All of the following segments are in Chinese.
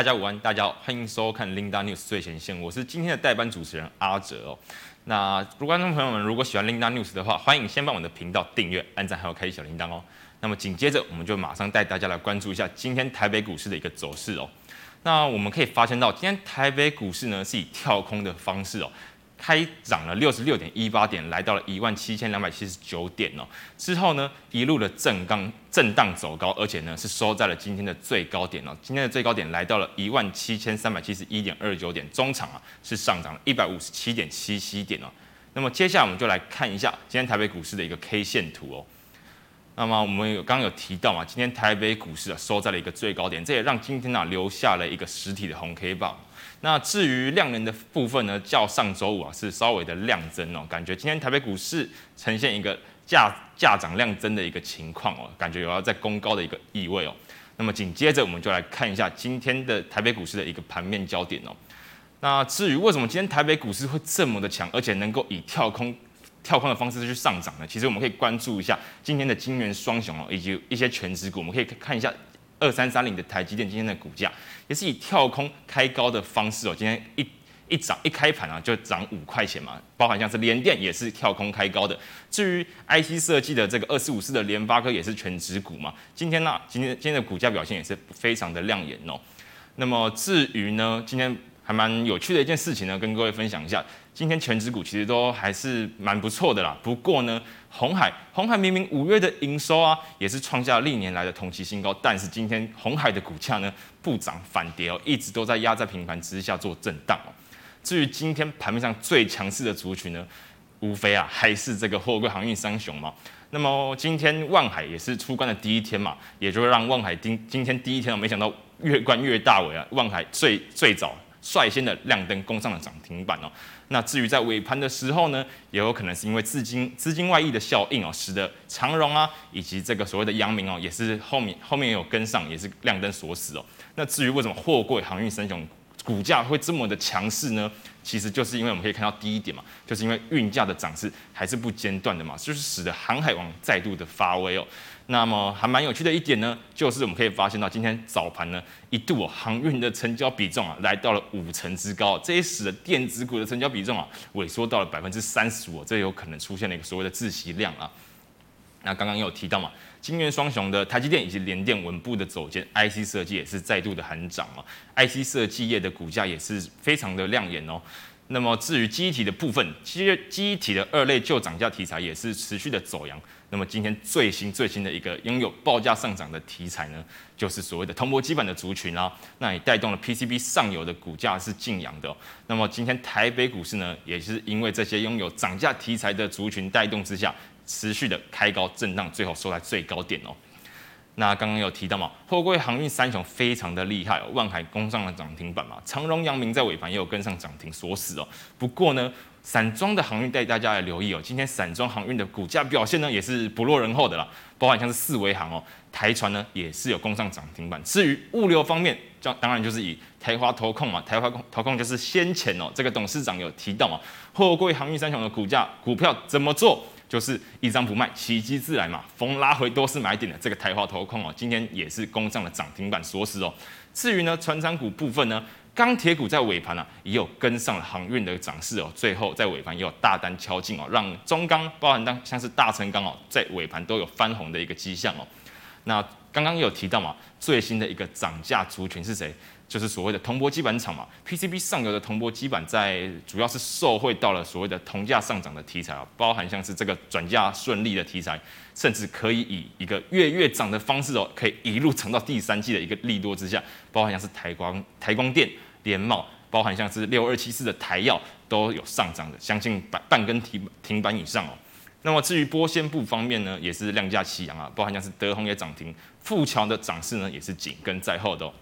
大家午安，大家好，欢迎收看 Linda News 最前线，我是今天的代班主持人阿哲哦。那如果观众朋友们如果喜欢 Linda News 的话，欢迎先帮我的频道订阅、按赞，还有开启小铃铛哦。那么紧接着，我们就马上带大家来关注一下今天台北股市的一个走势哦。那我们可以发现到，今天台北股市呢是以跳空的方式哦。开涨了六十六点一八点，来到了一万七千两百七十九点哦。之后呢，一路的震荡震荡走高，而且呢是收在了今天的最高点哦。今天的最高点来到了一万七千三百七十一点二九点，中场啊是上涨了一百五十七点七七点哦。那么接下来我们就来看一下今天台北股市的一个 K 线图哦。那么我们有刚刚有提到嘛，今天台北股市啊收在了一个最高点，这也让今天啊留下了一个实体的红 K 棒。那至于量能的部分呢，较上周五啊是稍微的量增哦，感觉今天台北股市呈现一个价价涨量增的一个情况哦，感觉有要在攻高的一个意味哦。那么紧接着我们就来看一下今天的台北股市的一个盘面焦点哦。那至于为什么今天台北股市会这么的强，而且能够以跳空跳空的方式去上涨呢？其实我们可以关注一下今天的晶圆双雄哦，以及一些全职股，我们可以看一下。二三三零的台积电今天的股价也是以跳空开高的方式哦，今天一一涨一开盘啊就涨五块钱嘛，包含像是联电也是跳空开高的。至于 IC 设计的这个二四五四的联发科也是全指股嘛，今天呢、今天今天的股价表现也是非常的亮眼哦。那么至于呢，今天还蛮有趣的一件事情呢，跟各位分享一下。今天全指股其实都还是蛮不错的啦。不过呢，红海红海明明五月的营收啊，也是创下历年来的同期新高，但是今天红海的股价呢不涨反跌哦，一直都在压在平盘之下做震荡哦。至于今天盘面上最强势的族群呢，无非啊还是这个货柜航运三雄嘛。那么今天万海也是出关的第一天嘛，也就让万海今今天第一天，我没想到越关越大尾啊，万海最最早。率先的亮灯攻上了涨停板哦。那至于在尾盘的时候呢，也有可能是因为资金资金外溢的效应哦，使得长荣啊以及这个所谓的阳明哦，也是后面后面也有跟上，也是亮灯锁死哦。那至于为什么货柜航运三雄股价会这么的强势呢？其实就是因为我们可以看到第一点嘛，就是因为运价的涨势还是不间断的嘛，就是使得航海王再度的发威哦。那么还蛮有趣的一点呢，就是我们可以发现到今天早盘呢，一度哦航运的成交比重啊来到了五成之高，这也使得电子股的成交比重啊萎缩到了百分之三十五，这有可能出现了一个所谓的窒息量啊。那刚刚也有提到嘛，晶圆双雄的台积电以及联电稳步的走坚，IC 设计也是再度的喊涨啊，IC 设计业的股价也是非常的亮眼哦。那么至于记忆体的部分，其实记忆体的二类旧涨价题材也是持续的走阳。那么今天最新最新的一个拥有报价上涨的题材呢，就是所谓的铜箔基板的族群啊，那也带动了 PCB 上游的股价是劲扬的。那么今天台北股市呢，也是因为这些拥有涨价题材的族群带动之下，持续的开高震荡，最后收在最高点哦。那刚刚有提到嘛，货柜航运三雄非常的厉害哦，万海攻上了涨停板嘛，长荣、阳明在尾盘也有跟上涨停锁死哦。不过呢，散装的航运带大家来留意哦，今天散装航运的股价表现呢也是不落人后的啦，包含像是四维航哦，台船呢也是有攻上涨停板。至于物流方面，这当然就是以台华投控嘛，台华投控就是先前哦，这个董事长有提到嘛，货柜航运三雄的股价股票怎么做？就是一张不卖，奇迹自来嘛。逢拉回都是买点的，这个台华投控哦，今天也是攻上了涨停板锁死哦。至于呢，传产股部分呢，钢铁股在尾盘啊，也有跟上了航运的涨势哦。最后在尾盘也有大单敲进哦，让中钢包含当像是大成钢哦，在尾盘都有翻红的一个迹象哦。那刚刚有提到嘛，最新的一个涨价族群是谁？就是所谓的铜箔基板厂嘛，PCB 上游的铜箔基板在主要是受惠到了所谓的铜价上涨的题材啊，包含像是这个转嫁顺利的题材，甚至可以以一个月月涨的方式哦，可以一路涨到第三季的一个利多之下，包含像是台光、台光电、联茂，包含像是六二七四的台燿都有上涨的，相信半半根停停板以上哦。那么至于玻纤布方面呢，也是量价齐扬啊，包含像是德宏也涨停，富桥的涨势呢也是紧跟在后的。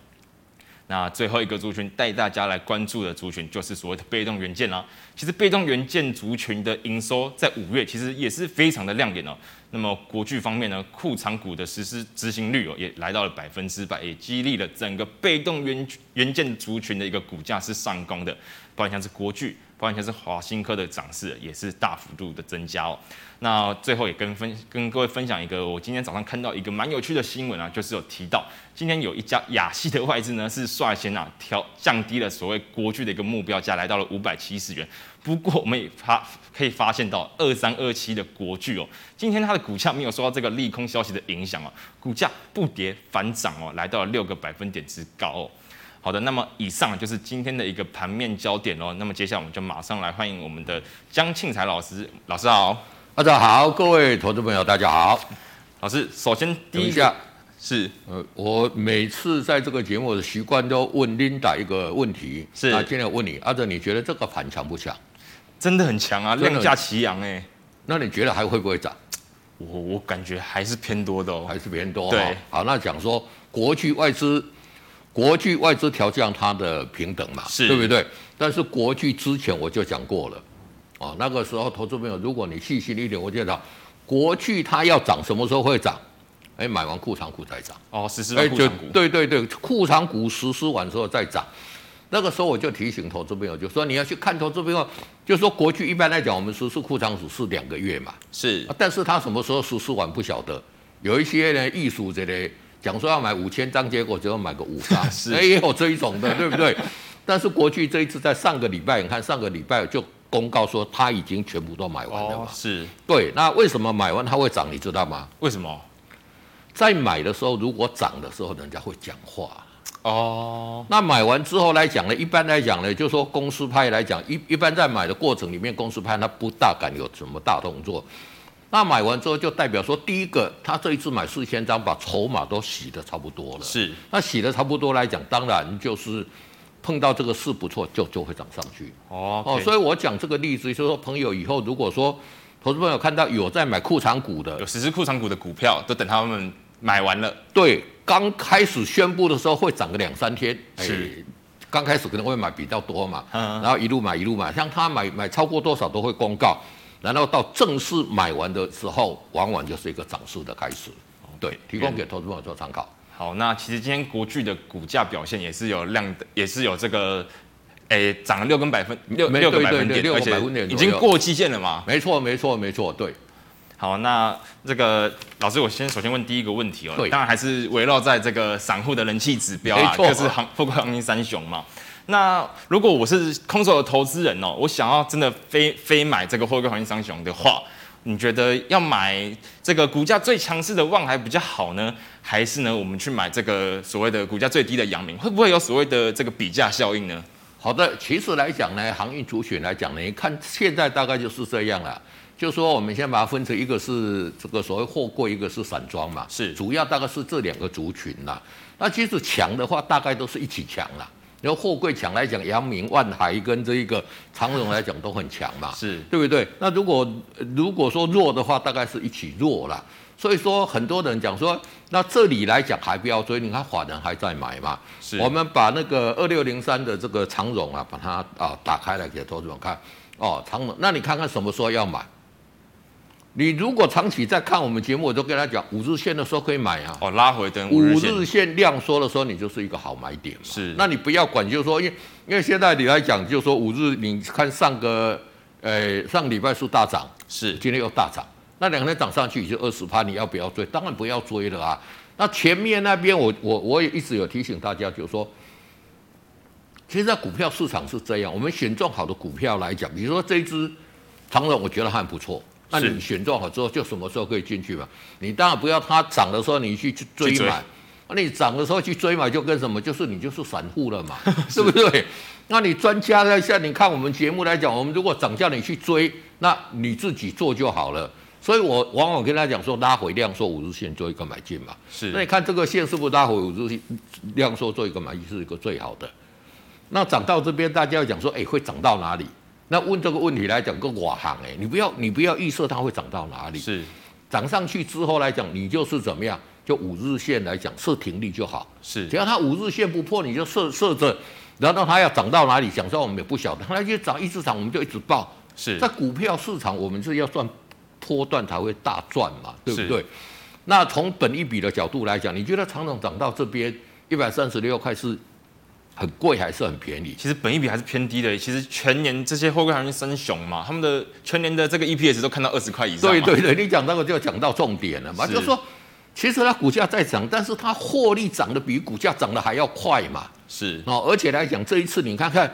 那最后一个族群带大家来关注的族群，就是所谓的被动元件啦。其实被动元件族群的营收在五月其实也是非常的亮眼哦。那么国巨方面呢，库藏股的实施执行率哦，也来到了百分之百，也激励了整个被动元元件族群的一个股价是上攻的，包括像是国巨，包括像是华新科的涨势也是大幅度的增加哦。那最后也跟分跟各位分享一个，我今天早上看到一个蛮有趣的新闻啊，就是有提到今天有一家亚系的外资呢是率先啊调降低了所谓国巨的一个目标价，来到了五百七十元。不过我们也发可以发现到二三二七的国巨哦，今天它的股价没有受到这个利空消息的影响哦，股价不跌反涨哦，来到了六个百分点之高哦。好的，那么以上就是今天的一个盘面焦点哦。那么接下来我们就马上来欢迎我们的江庆财老师，老师好，大家好，各位投资朋友大家好。老师，首先第一下是呃，我每次在这个节目的习惯都问 Linda 一个问题，是那今天我问你，阿哲，你觉得这个盘强不强？真的很强啊，量价齐扬哎。那你觉得还会不会涨？我我感觉还是偏多的哦，还是偏多。对，好，那讲说国际外资，国际外资调降它的平等嘛，是，对不对？但是国际之前我就讲过了，哦，那个时候投资朋友，如果你细心一点，我就讲国际它要涨，什么时候会涨？哎，买完库藏股再涨。哦，实施完库藏股。对对对，库藏股实施完之后再涨。那个时候我就提醒投资朋友，就说你要去看投资朋友，就说国巨一般来讲，我们实施库藏股是两个月嘛，是，但是他什么时候实施完不晓得，有一些人艺术这类讲说要买五千张，结果只有买个五张，是，哎，也有这一种的，对不对？但是国巨这一次在上个礼拜，你看上个礼拜就公告说他已经全部都买完了嘛，哦、是对，那为什么买完它会涨？你知道吗？为什么？在买的时候，如果涨的时候，人家会讲话。哦，那买完之后来讲呢，一般来讲呢，就是说公司派来讲，一一般在买的过程里面，公司派他不大敢有什么大动作。那买完之后就代表说，第一个，他这一次买四千张，把筹码都洗得差不多了。是，那洗得差不多来讲，当然就是碰到这个事不错，就就会涨上去。哦、okay、哦，所以我讲这个例子，就是说朋友以后如果说投资朋友看到有在买库藏股的，有实施库藏股的股票，都等他们买完了。对。刚开始宣布的时候会涨个两三天，是，欸、刚开始可能会买比较多嘛，嗯，然后一路买一路买，像他买买超过多少都会公告，然后到正式买完的时候，往往就是一个涨势的开始，对，提供给投资朋友做参考。好，那其实今天国巨的股价表现也是有量的，也是有这个，诶，涨了六根百分六六个百分点，六个百分点，已经过季线了嘛？没错，没错，没错，对。好，那这个老师，我先首先问第一个问题哦，当然还是围绕在这个散户的人气指标啊，就是航富贵航运三雄嘛。那如果我是空手的投资人哦，我想要真的非非买这个货柜航运三雄的话，你觉得要买这个股价最强势的望海比较好呢，还是呢我们去买这个所谓的股价最低的阳明？会不会有所谓的这个比价效应呢？好的，其实来讲呢，航运族群来讲呢，你看现在大概就是这样了。就说我们先把它分成一个是这个所谓货柜，一个是散装嘛，是主要大概是这两个族群啦。那其实强的话，大概都是一起强啦。然后货柜强来讲，阳明、万海跟这一个长荣来讲都很强嘛，是对不对？那如果如果说弱的话，大概是一起弱啦。所以说很多人讲说，那这里来讲还不要追，你看法人还在买嘛。是，我们把那个二六零三的这个长荣啊，把它啊打开来给投资者看。哦，长荣，那你看看什么时候要买？你如果长期在看我们节目，我都跟他讲，五日线的时候可以买啊。哦，拉回等五日线量缩的时候，你就是一个好买点嘛。是，那你不要管，就是说，因为因为现在你来讲，就是说五日，你看上个，呃，上个礼拜是大涨，是，今天又大涨，那两天涨上去也就二十趴，你要不要追？当然不要追了啊。那前面那边，我我我也一直有提醒大家，就是说，其实在股票市场是这样，我们选中好的股票来讲，比如说这一支长荣，我觉得还不错。那你选中好之后，就什么时候可以进去嘛？你当然不要它涨的时候你去去追买，那你涨的时候去追买就跟什么？就是你就是散户了嘛，是不对？那你专家在下，你看我们节目来讲，我们如果涨价你去追，那你自己做就好了。所以我往往跟他讲说，拉回量缩五日线做一个买进嘛。是。那你看这个线是不是拉回五日线量缩做一个买进是一个最好的？那涨到这边，大家要讲说，哎，会涨到哪里？那问这个问题来讲，个瓦行哎，你不要你不要预设它会涨到哪里，是。涨上去之后来讲，你就是怎么样，就五日线来讲设停利就好，是。只要它五日线不破，你就设设着，然后它要涨到哪里，讲说我们也不晓得，它就涨一直涨，我们就一直报。是，在股票市场，我们是要赚波段才会大赚嘛，对不对？那从本一比的角度来讲，你觉得长总涨到这边一百三十六块是很贵还是很便宜？其实本益比还是偏低的。其实全年这些货柜航运三雄嘛，他们的全年的这个 EPS 都看到二十块以上。对对对，你讲这个就讲到重点了嘛，是就是说，其实它股价在涨，但是它获利涨得比股价涨得还要快嘛。是哦，而且来讲这一次你看看。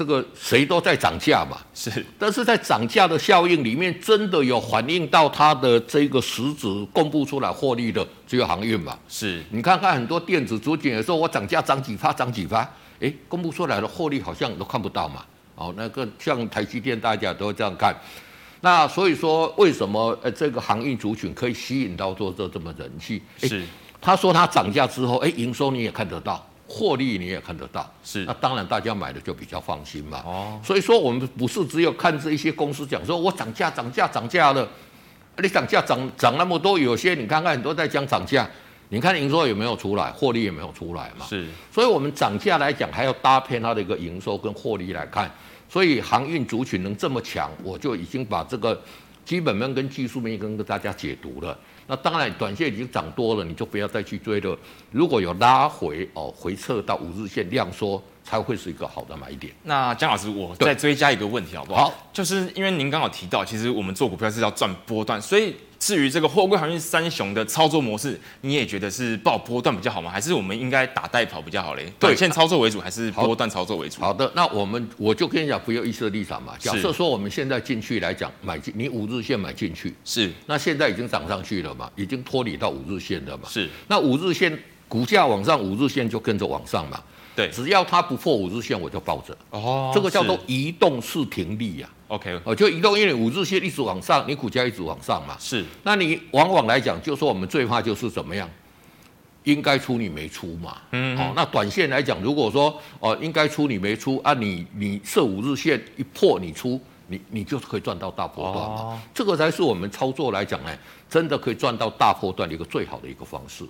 这个谁都在涨价嘛，是，但是在涨价的效应里面，真的有反映到它的这个实质公布出来获利的只有航运嘛。是，你看看很多电子主景也说我涨价涨几发涨几发，哎，公布出来的获利好像都看不到嘛。哦，那个像台积电大家都这样看，那所以说为什么呃这个航运族群可以吸引到做这这么人气？是，他说他涨价之后，哎，营收你也看得到。获利你也看得到，是，那当然大家买的就比较放心嘛。哦，所以说我们不是只有看这一些公司讲说，我涨价涨价涨价了，你涨价涨涨那么多，有些你看看很多在讲涨价，你看营收有没有出来，获利也没有出来嘛。是，所以我们涨价来讲还要搭配它的一个营收跟获利来看，所以航运族群能这么强，我就已经把这个基本面跟技术面跟大家解读了。那当然，短线已经涨多了，你就不要再去追了。如果有拉回哦，回撤到五日线量缩，才会是一个好的买点。那江老师，我再追加一个问题好不好？好，就是因为您刚好提到，其实我们做股票是要赚波段，所以。至于这个货柜航运三雄的操作模式，你也觉得是爆波段比较好吗？还是我们应该打带跑比较好嘞？短线操作为主，还是波段操作为主？好的，那我们我就跟你讲，不要预设立场嘛。假设说我们现在进去来讲，买进你五日线买进去，是。那现在已经涨上去了嘛，已经脱离到五日线了嘛。是。那五日线股价往上，五日线就跟着往上嘛。对。只要它不破五日线，我就抱着。哦。这个叫做移动式停利呀。OK，哦，就移动，因为五日线一直往上，你股价一直往上嘛。是，那你往往来讲，就说我们最怕就是怎么样，应该出你没出嘛。嗯，哦，那短线来讲，如果说哦应该出你没出啊你，你你设五日线一破你出，你你就可以赚到大波段嘛。哦，这个才是我们操作来讲呢，真的可以赚到大波段的一个最好的一个方式。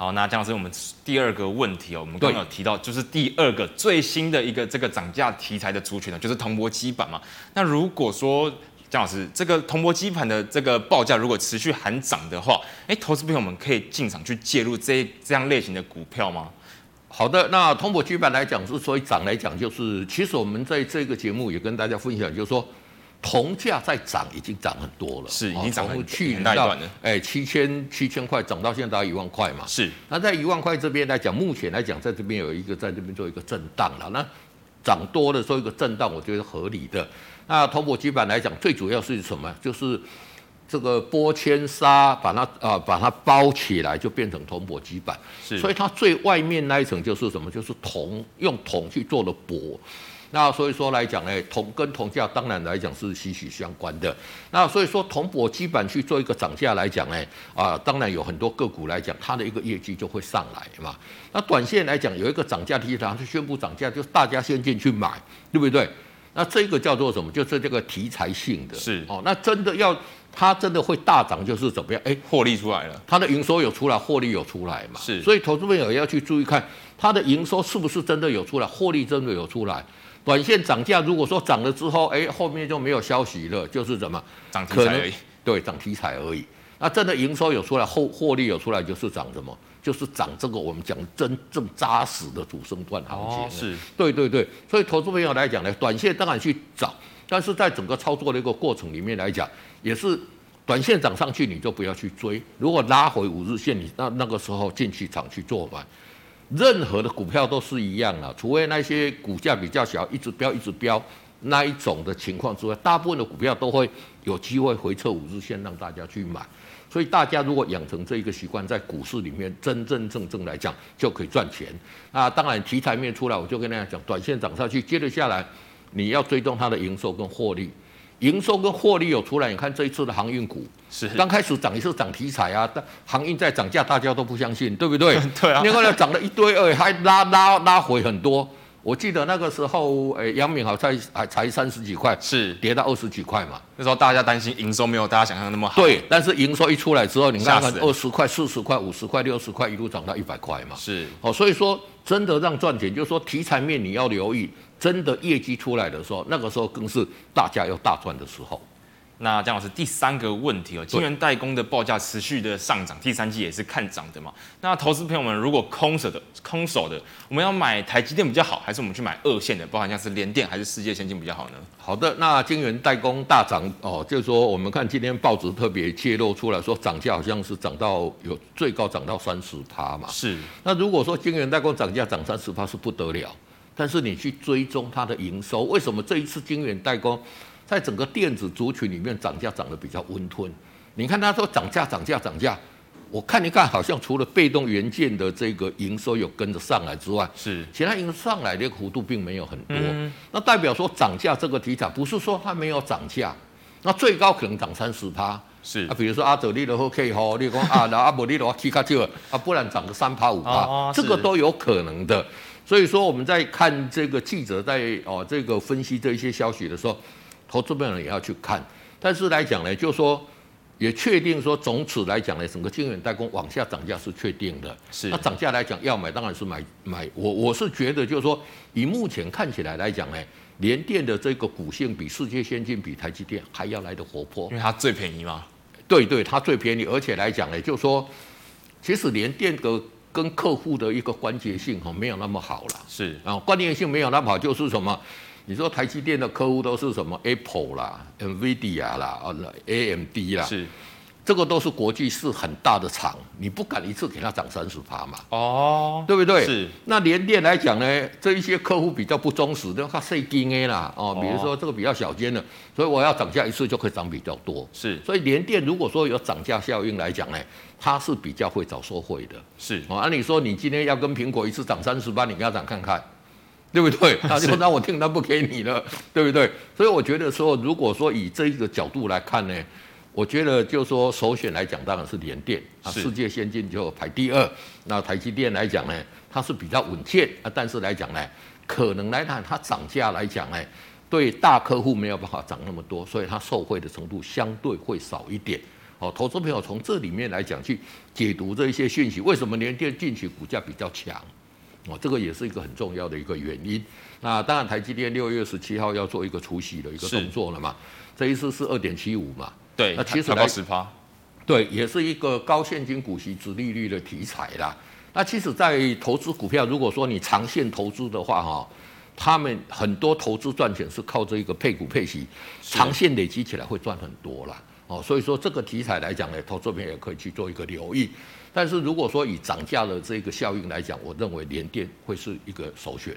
好，那江老师，我们第二个问题哦，我们刚刚有提到，就是第二个最新的一个这个涨价题材的族群呢，就是铜箔基板嘛。那如果说江老师，这个铜箔基板的这个报价如果持续喊涨的话，哎，投资朋友们可以进场去介入这这样类型的股票吗？好的，那铜箔基板来讲，之所以涨来讲，就是其实我们在这个节目也跟大家分享，就是说。铜价在涨，已经涨很多了，是已经涨了去年到哎七千七千块涨到现在一万块嘛，是。那在一万块这边来讲，目前来讲，在这边有一个在这边做一个震荡了。那涨多的时候一个震荡，我觉得合理的。那铜箔基板来讲，最主要是什么？就是这个玻纤纱把它啊、呃、把它包起来，就变成铜箔基板。是。所以它最外面那一层就是什么？就是铜，用铜去做的箔。那所以说来讲呢，铜跟铜价当然来讲是息息相关的。那所以说铜箔基本去做一个涨价来讲呢，啊，当然有很多个股来讲，它的一个业绩就会上来嘛。那短线来讲有一个涨价题材，就宣布涨价，就大家先进去买，对不对？那这个叫做什么？就是这个题材性的。是哦，那真的要它真的会大涨，就是怎么样？哎，获利出来了，它的营收有出来，获利有出来嘛？是。所以投资朋友要去注意看它的营收是不是真的有出来，获利真的有出来。短线涨价，如果说涨了之后，哎，后面就没有消息了，就是怎么涨题材而已。对，涨题材而已。那真的营收有出来，后获利有出来，就是涨什么？就是涨这个我们讲真正扎实的主升段行情。哦，是。对对对，所以投资朋友来讲呢，短线当然去找，但是在整个操作的一个过程里面来讲，也是短线涨上去你就不要去追，如果拉回五日线，你那那个时候进去场去做嘛。任何的股票都是一样的，除非那些股价比较小，一直飙一直飙那一种的情况之外，大部分的股票都会有机会回撤五日线，让大家去买。所以大家如果养成这一个习惯，在股市里面真真正正来讲就可以赚钱。那当然题材面出来，我就跟大家讲，短线涨上去，接着下来你要追踪它的营收跟获利。营收跟获利有出来，你看这一次的航运股是刚开始涨也是涨题材啊，但航运在涨价，大家都不相信，对不对？对啊。另外呢，涨了一堆，而且还拉拉拉回很多。我记得那个时候，诶，杨敏好像还才三十几块，是跌到二十几块嘛。那时候大家担心营收没有大家想象的那么好。对，但是营收一出来之后，你看看二十块、四十块、五十块、六十块，一路涨到一百块嘛。是。哦，所以说真的让赚钱，就是说题材面你要留意，真的业绩出来的时候，那个时候更是大家要大赚的时候。那江老师第三个问题哦，晶圆代工的报价持续的上涨，第三季也是看涨的嘛。那投资朋友们如果空手的空手的，我们要买台积电比较好，还是我们去买二线的，包含像是联电还是世界先进比较好呢？好的，那晶圆代工大涨哦，就是说我们看今天报纸特别揭露出来说，涨价好像是涨到有最高涨到三十趴嘛。是。那如果说晶圆代工涨价涨三十趴是不得了，但是你去追踪它的营收，为什么这一次晶圆代工？在整个电子族群里面，涨价涨得比较温吞。你看他说涨价、涨价、涨价，我看一看，好像除了被动元件的这个营收有跟着上来之外，是其他营收上来的幅度并没有很多。那代表说涨价这个题材不是说它没有涨价，那最高可能涨三十趴。是啊，比如说阿德利的 OK 吼，你讲啊，那阿伯利的话 K 卡就啊，不然涨个三趴五趴，这个都有可能的。所以说我们在看这个记者在哦这个分析这一些消息的时候。投资朋友也要去看，但是来讲呢，就是说也确定说，总此来讲呢，整个晶圆代工往下涨价是确定的。是。那涨价来讲，要买当然是买买。我我是觉得就是说，以目前看起来来讲呢，联电的这个股性比世界先进、比台积电还要来的活泼，因为它最便宜嘛。对对，它最便宜，而且来讲呢，就是说，其实联电的跟客户的一个关节性哈没有那么好了。是。啊，关联性没有那么好，就是什么？你说台积电的客户都是什么？Apple 啦、NVIDIA 啦、啊、AMD 啦，是，这个都是国际是很大的厂，你不敢一次给它涨三十趴嘛？哦，对不对？是。那联电来讲呢，这一些客户比较不忠实，都他碎金 A 啦，哦，比如说这个比较小间的，所以我要涨价一次就可以涨比较多。是。所以联电如果说有涨价效应来讲呢，它是比较会找受惠的。是。哦，按理说你今天要跟苹果一次涨三十趴，你给他涨看看。对不对？他就让我听，他不给你了，对不对？所以我觉得说，如果说以这一个角度来看呢，我觉得就说首选来讲当然是联电啊，世界先进就排第二。那台积电来讲呢，它是比较稳健啊，但是来讲呢，可能来看它涨价来讲呢，对大客户没有办法涨那么多，所以它受惠的程度相对会少一点。哦，投资朋友从这里面来讲去解读这一些讯息，为什么联电近期股价比较强？哦，这个也是一个很重要的一个原因。那当然，台积电六月十七号要做一个除息的一个动作了嘛？这一次是二点七五嘛？对，那其实来十趴，对，也是一个高现金股息、值利率的题材啦。那其实，在投资股票，如果说你长线投资的话，哈，他们很多投资赚钱是靠这一个配股配息，长线累积起来会赚很多啦。哦，所以说这个题材来讲呢，投资朋友也可以去做一个留意。但是如果说以涨价的这个效应来讲，我认为联电会是一个首选。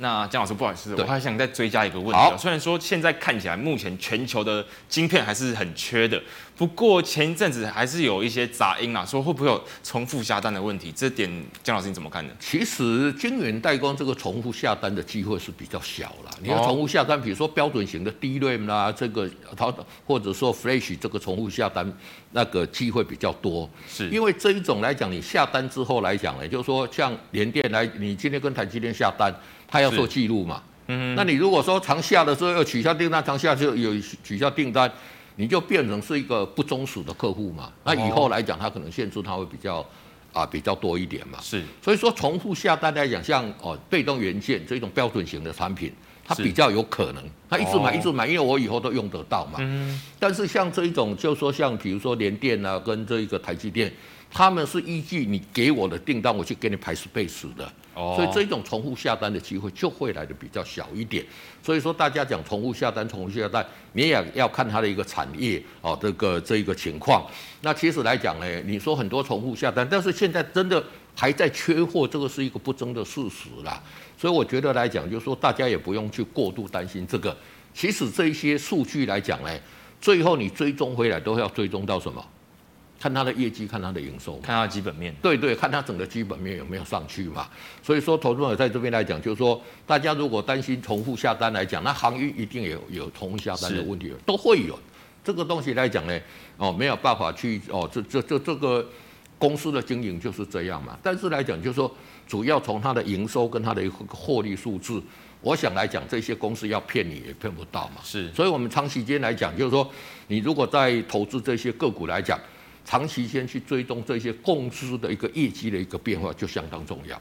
那江老师，不好意思，我还想再追加一个问题。虽然说现在看起来目前全球的晶片还是很缺的，不过前一阵子还是有一些杂音啊，说会不会有重复下单的问题？这点江老师你怎么看呢？其实晶圆代工这个重复下单的机会是比较小了。你要重复下单，比如说标准型的 DRAM 啦，这个它或者说 Flash 这个重复下单，那个机会比较多。是因为这一种来讲，你下单之后来讲呢，就是说像联电来，你今天跟台积电下单。他要做记录嘛？嗯，那你如果说常下的时候要取消订单，常下就有取消订单，你就变成是一个不忠实的客户嘛？那以后来讲，他可能限制他会比较啊比较多一点嘛？是，所以说重复下单来讲，像哦被动元件这种标准型的产品，它比较有可能，他一直买一直买，因为我以后都用得到嘛。嗯，但是像这一种，就是说像比如说联电啊，跟这一个台积电。他们是依据你给我的订单，我去给你排 space 的所以这种重复下单的机会就会来的比较小一点。所以说大家讲重复下单，重复下单，你也要看它的一个产业哦，这个这一个情况。那其实来讲呢，你说很多重复下单，但是现在真的还在缺货，这个是一个不争的事实啦。所以我觉得来讲，就是说大家也不用去过度担心这个。其实这一些数据来讲呢，最后你追踪回来都要追踪到什么？看它的业绩，看它的营收，看它的基本面，对对，看它整个基本面有没有上去嘛。所以说，投资者在这边来讲，就是说，大家如果担心重复下单来讲，那航运一定有有重复下单的问题，都会有。这个东西来讲呢，哦，没有办法去哦，这这这这个公司的经营就是这样嘛。但是来讲，就是说，主要从它的营收跟它的获利数字，我想来讲，这些公司要骗你也骗不到嘛。是，所以我们长时间来讲，就是说，你如果在投资这些个股来讲，长期间去追踪这些公司的一个业绩的一个变化，就相当重要。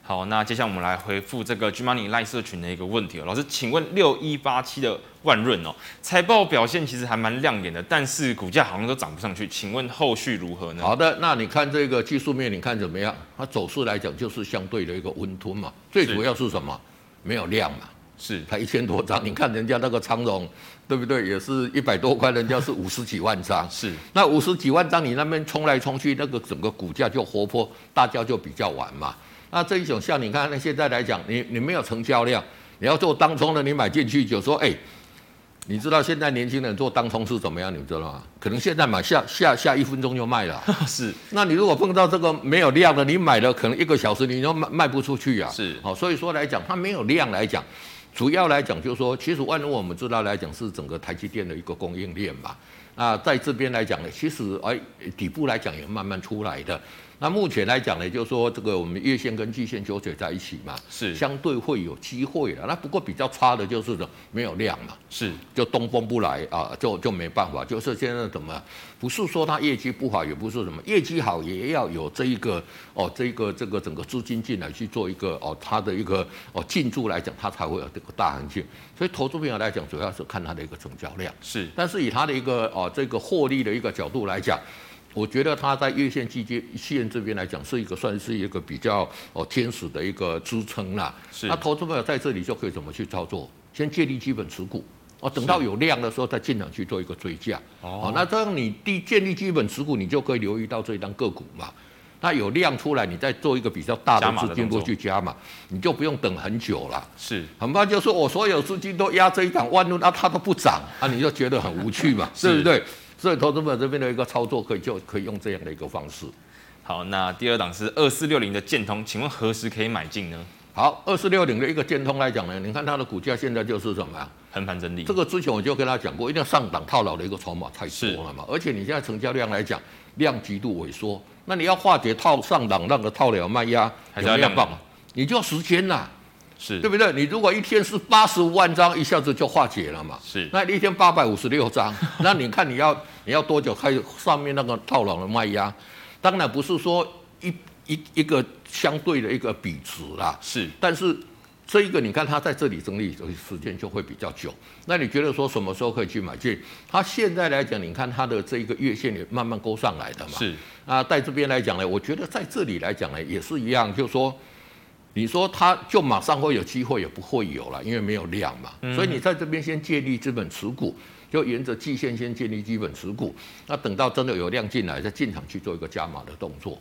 好，那接下来我们来回复这个 GMoney 赖社群的一个问题哦。老师，请问六一八七的万润哦，财报表现其实还蛮亮眼的，但是股价好像都涨不上去，请问后续如何呢？好的，那你看这个技术面，你看怎么样？它走势来讲就是相对的一个温吞嘛，最主要是什么？没有量嘛，是它一千多张，你看人家那个长荣，对不对？也是一百多块，人家是五十几万张，是那五十几万张，你那边冲来冲去，那个整个股价就活泼，大家就比较玩嘛。那这一种像你看，那现在来讲，你你没有成交量，你要做当冲的，你买进去就说，哎，你知道现在年轻人做当冲是怎么样？你知道吗？可能现在买下下下一分钟就卖了。是。那你如果碰到这个没有量的，你买了可能一个小时你都卖卖不出去啊。是。好，所以说来讲，它没有量来讲，主要来讲就是说，其实万能我们知道来讲是整个台积电的一个供应链嘛。那在这边来讲呢，其实哎底部来讲也慢慢出来的。那目前来讲呢，就是说这个我们月线跟季线纠结在一起嘛，是相对会有机会的。那不过比较差的就是说没有量嘛，是就东风不来啊，就就没办法。就是现在怎么，不是说它业绩不好，也不是什么业绩好，也要有这一个哦，这一个这个整个资金进来去做一个哦，它的一个哦进驻来讲，它才会有这个大行情。所以投资朋友来讲，主要是看它的一个成交量是，但是以它的一个哦这个获利的一个角度来讲。我觉得它在月线、季线这边来讲，是一个算是一个比较哦天使的一个支撑啦。是。那投资朋友在这里就可以怎么去操作？先建立基本持股哦，等到有量的时候再进场去做一个追加。哦。那这样你第建立基本持股，你就可以留意到这一档个股嘛。那有量出来，你再做一个比较大的资金过去加嘛，你就不用等很久了。是。很怕就是我所有资金都压这一档万润，那它都不涨啊，你就觉得很无趣嘛，对不对？所以投资者这边的一个操作，可以就可以用这样的一个方式。好，那第二档是二四六零的建通，请问何时可以买进呢？好，二四六零的一个建通来讲呢，你看它的股价现在就是什么呀？横盘整理。这个之前我就跟他讲过，一定要上档套牢的一个筹码太多了嘛。而且你现在成交量来讲，量极度萎缩，那你要化解套上档那个套牢卖压，还是要量放？你就要时间呐。是对不对？你如果一天是八十五万张，一下子就化解了嘛。是，那一天八百五十六张，那你看你要你要多久开上面那个套牢的卖压？当然不是说一一一个相对的一个比值啦。是，但是这一个你看它在这里整理的时间就会比较久。那你觉得说什么时候可以去买进？它现在来讲，你看它的这一个月线也慢慢勾上来的嘛。是啊，在这边来讲呢，我觉得在这里来讲呢也是一样，就是说。你说它就马上会有机会，也不会有了，因为没有量嘛。所以你在这边先建立资本持股，就沿着季线先建立基本持股。那等到真的有量进来，再进场去做一个加码的动作。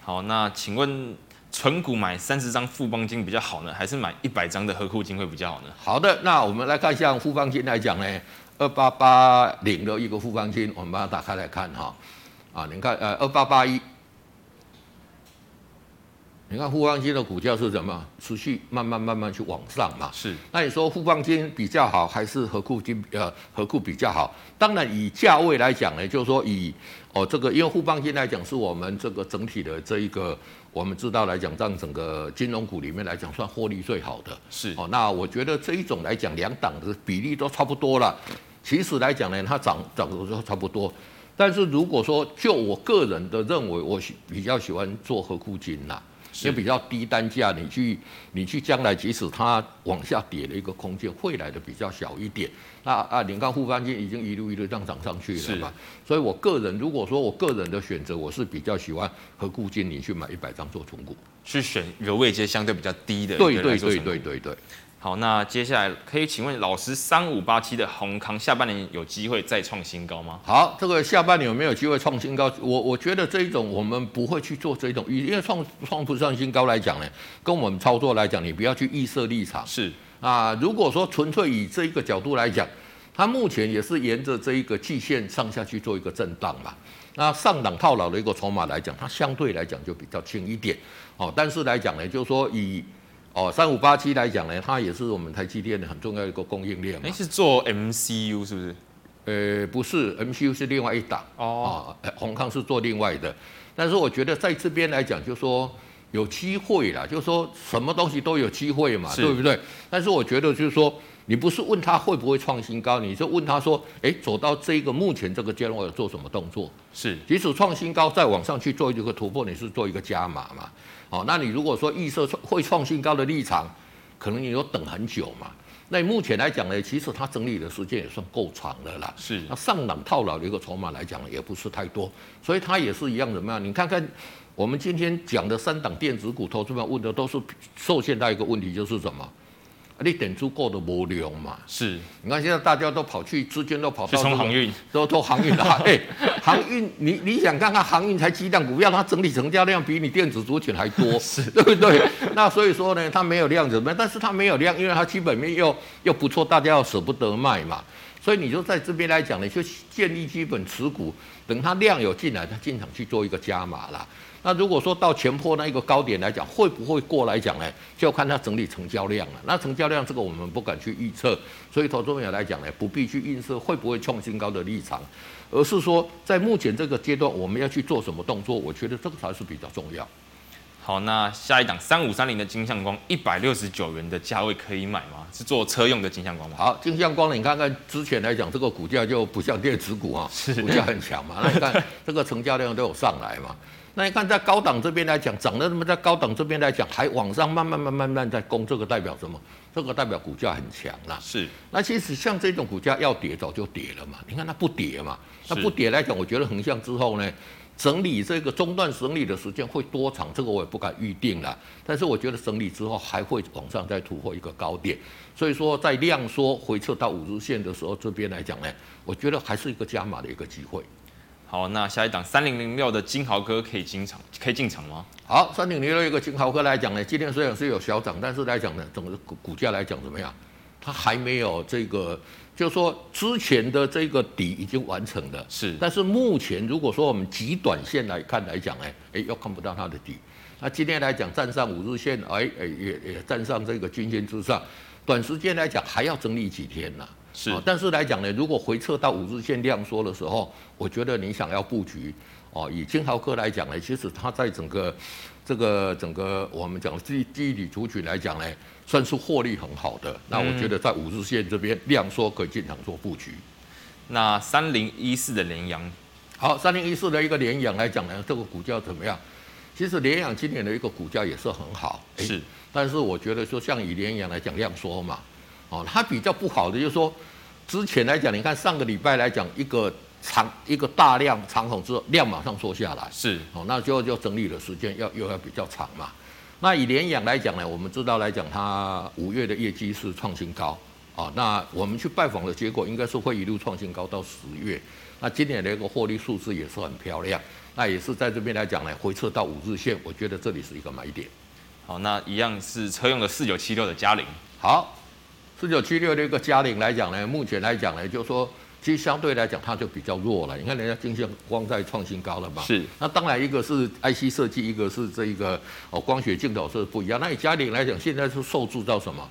好，那请问存股买三十张富邦金比较好呢，还是买一百张的合库金会比较好呢？好的，那我们来看一下富邦金来讲呢，二八八零的一个富邦金，我们把它打开来看哈。啊，你看呃，二八八一。你看富邦金的股价是什么？持续慢慢慢慢去往上嘛。是。那你说富邦金比较好，还是和库金呃和库比较好？当然以价位来讲呢，就是说以哦这个，因为富邦金来讲是我们这个整体的这一个，我们知道来讲，在整个金融股里面来讲算获利最好的。是。哦，那我觉得这一种来讲，两档的比例都差不多了。其实来讲呢，它涨涨的都差不多。但是如果说就我个人的认为，我喜比较喜欢做和库金呐。也比较低单价，你去你去将来即使它往下跌的一个空间会来的比较小一点。那啊，你看富邦金已经一路一路这样涨上去了嘛？所以我个人如果说我个人的选择，我是比较喜欢合库金，你去买一百张做重股，去选一个位阶相对比较低的。对对对对对对。好，那接下来可以请问老师，三五八七的閎康下半年有机会再创新高吗？好，这个下半年有没有机会创新高？我我觉得这一种我们不会去做这种，因为创创不创新高来讲呢，跟我们操作来讲，你不要去预设立场。是啊，如果说纯粹以这一个角度来讲，它目前也是沿着这一个季线上下去做一个震荡嘛。那上档套牢的一个筹码来讲，它相对来讲就比较轻一点。哦，但是来讲呢，就是说以哦，三五八七来讲呢，它也是我们台积电的很重要一个供应链。哎，是做 MCU 是不是？呃，不是，MCU 是另外一档。哦，啊，宏康是做另外的。但是我觉得在这边来讲，就是说有机会啦，就是说什么东西都有机会嘛，对不对？但是我觉得就是说，你不是问他会不会创新高，你就问他说，哎，走到这个目前这个阶段，我要做什么动作？是，即使创新高再往上去做一个突破，你是做一个加码嘛？哦，那你如果说预设会创新高的立场，可能你要等很久嘛。那目前来讲呢，其实它整理的时间也算够长的啦。是，那上档套牢的一个筹码来讲也不是太多，所以它也是一样怎么样？你看看我们今天讲的三档电子股，投资者问的都是受限到一个问题，就是什么？你点足够的无量嘛？是，你看现在大家都跑去，资金都跑到航运，都都航运了。哎、欸，航运，你你想看看航运才几档股票，它整体成交量比你电子族群还多，是对不对？那所以说呢，它没有量怎么样？但是它没有量，因为它基本面又又不错，大家又舍不得卖嘛。所以你就在这边来讲呢，就建立基本持股，等它量有进来，它进场去做一个加码啦。那如果说到前坡那一个高点来讲，会不会过来讲呢？就看它整理成交量了。那成交量这个我们不敢去预测，所以投资朋友来讲呢，不必去预测会不会创新高的立场，而是说在目前这个阶段我们要去做什么动作，我觉得这个才是比较重要。好，那下一档三五三零的金像光，一百六十九元的价位可以买吗？是做车用的金像光吗？好，金像光，你看看之前来讲，这个股价就不像电子股啊，股价很强嘛。那你看这个成交量都有上来嘛。那你看，在高档这边来讲，涨的那么在高档这边来讲，还往上慢慢、慢慢、慢慢在攻，这个代表什么？这个代表股价很强啦。是。那其实像这种股价要跌，早就跌了嘛。你看它不跌嘛，那不跌来讲，我觉得横向之后呢，整理这个中断整理的时间会多长，这个我也不敢预定了。但是我觉得整理之后还会往上再突破一个高点。所以说，在量缩回撤到五日线的时候，这边来讲呢，我觉得还是一个加码的一个机会。好，那下一档三零零六的金豪哥可以进场，可以进场吗？好，三零零六一个金豪哥来讲呢，今天虽然是有小涨，但是来讲呢，整个股股价来讲怎么样？它还没有这个，就是说之前的这个底已经完成了，是。但是目前如果说我们极短线来看来讲，哎哎，又看不到它的底。那今天来讲站上五日线，哎哎也也站上这个均线之上，短时间来讲还要整理几天呢？是，但是来讲呢，如果回撤到五日线量缩的时候，我觉得你想要布局哦，以金豪科来讲呢，其实它在整个这个整个我们讲记记忆体族群来讲呢，算是获利很好的。那我觉得在五日线这边量缩可以进场做布局。那三零一四的联阳，好，三零一四的一个联阳来讲呢，这个股价怎么样？其实联阳今年的一个股价也是很好，是。但是我觉得说像以联阳来讲量缩嘛。哦，它比较不好的就是说，之前来讲，你看上个礼拜来讲，一个长一个大量长红之后，量马上缩下来，是哦，那就就整理的时间要又要比较长嘛。那以联阳来讲呢，我们知道来讲，它五月的业绩是创新高啊。那我们去拜访的结果，应该是会一路创新高到十月。那今年的一个获利数字也是很漂亮，那也是在这边来讲呢，回撤到五日线，我觉得这里是一个买点。好，那一样是车用的四九七六的佳凌，好。四九七六的一个佳凌来讲呢，目前来讲呢，就是说其实相对来讲它就比较弱了。你看人家金像光在创新高了嘛？是。那当然一个是 IC 设计，一个是这一个哦光学镜头是不一样。那你嘉陵来讲，现在是受制到什么？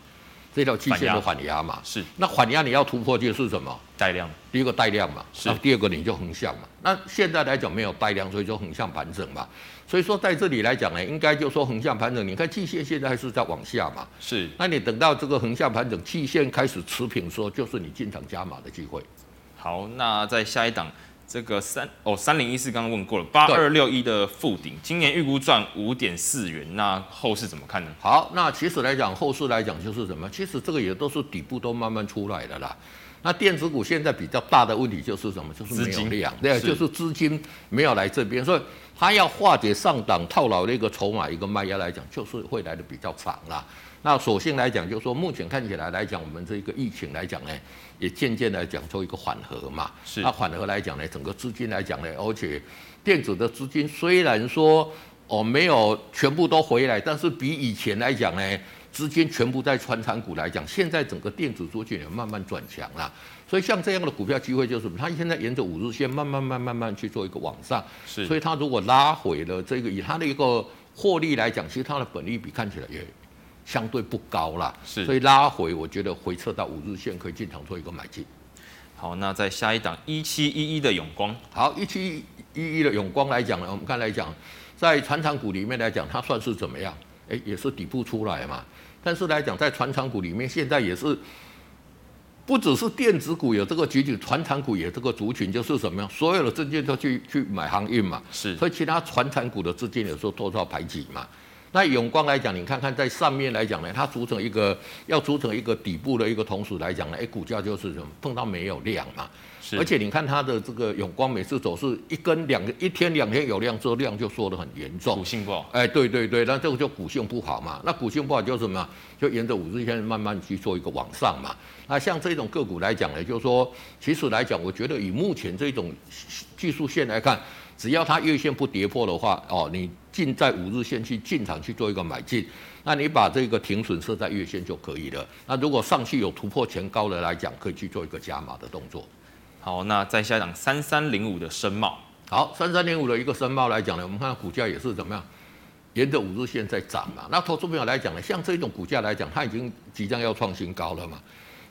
这条季线的缓压嘛。是。那缓压你要突破就是什么？带量。第一个带量嘛。是。第二个你就横向嘛。那现在来讲没有带量，所以就横向盘整嘛。所以说，在这里来讲呢，应该就说横向盘整。你看季线现在还是在往下嘛，是。那你等到这个横向盘整，季线开始持平，说就是你进场加码的机会。好，那在下一档，这个三哦三零一四刚刚问过了，八二六一的附顶，今年预估赚五点四元，那后市怎么看呢？好，那其实来讲，后市来讲就是什么？其实这个也都是底部都慢慢出来的啦。那电子股现在比较大的问题就是什么？就是没有量，对，就是资金没有来这边，所以。它要化解上档套牢的一个筹码一个卖压来讲，就是会来的比较长啦。那索性来讲，就是说目前看起来来讲，我们这个疫情来讲呢，也渐渐来讲做一个缓和嘛。是。那缓和来讲呢，整个资金来讲呢，而且电子的资金虽然说哦没有全部都回来，但是比以前来讲呢，资金全部在传产股来讲，现在整个电子资金也慢慢转强了。所以像这样的股票机会就是什么？它现在沿着五日线慢慢、慢、慢慢去做一个往上。是。所以它如果拉回了这个，以它的一个获利来讲，其实它的本利比看起来也相对不高啦。是。所以拉回，我觉得回撤到五日线可以进场做一个买进。好，那在下一档一七一一的永光。好，一七一一的永光来讲呢，我们刚才讲，在传产股里面来讲，它算是怎么样？哎，也是底部出来嘛。但是来讲，在船厂股里面，现在也是。不只是电子股有这个集体，船厂股也这个族群，就是什么呀？所有的资金都去去买航运嘛，是，所以其他船厂股的资金有时候多少排挤嘛。那永光来讲，你看看在上面来讲呢，它组成一个要组成一个底部的一个同时来讲呢，哎，股价就是什么碰到没有量嘛。而且你看它的这个永光每次走势一根两个一天两天有量之后量就缩得很严重，股性不好。哎，对对对，那这个就股性不好嘛。那股性不好就是什么？就沿着五日线慢慢去做一个往上嘛。那像这种个股来讲呢，就是说，其实来讲，我觉得以目前这种技术线来看，只要它月线不跌破的话，哦，你进在五日线去进场去做一个买进，那你把这个停损设在月线就可以了。那如果上去有突破前高的来讲，可以去做一个加码的动作。好，那再下讲三三零五的深茂。好，三三零五的一个深茂来讲呢，我们看股价也是怎么样，沿着五日线在涨嘛。那投资朋友来讲呢，像这种股价来讲，它已经即将要创新高了嘛。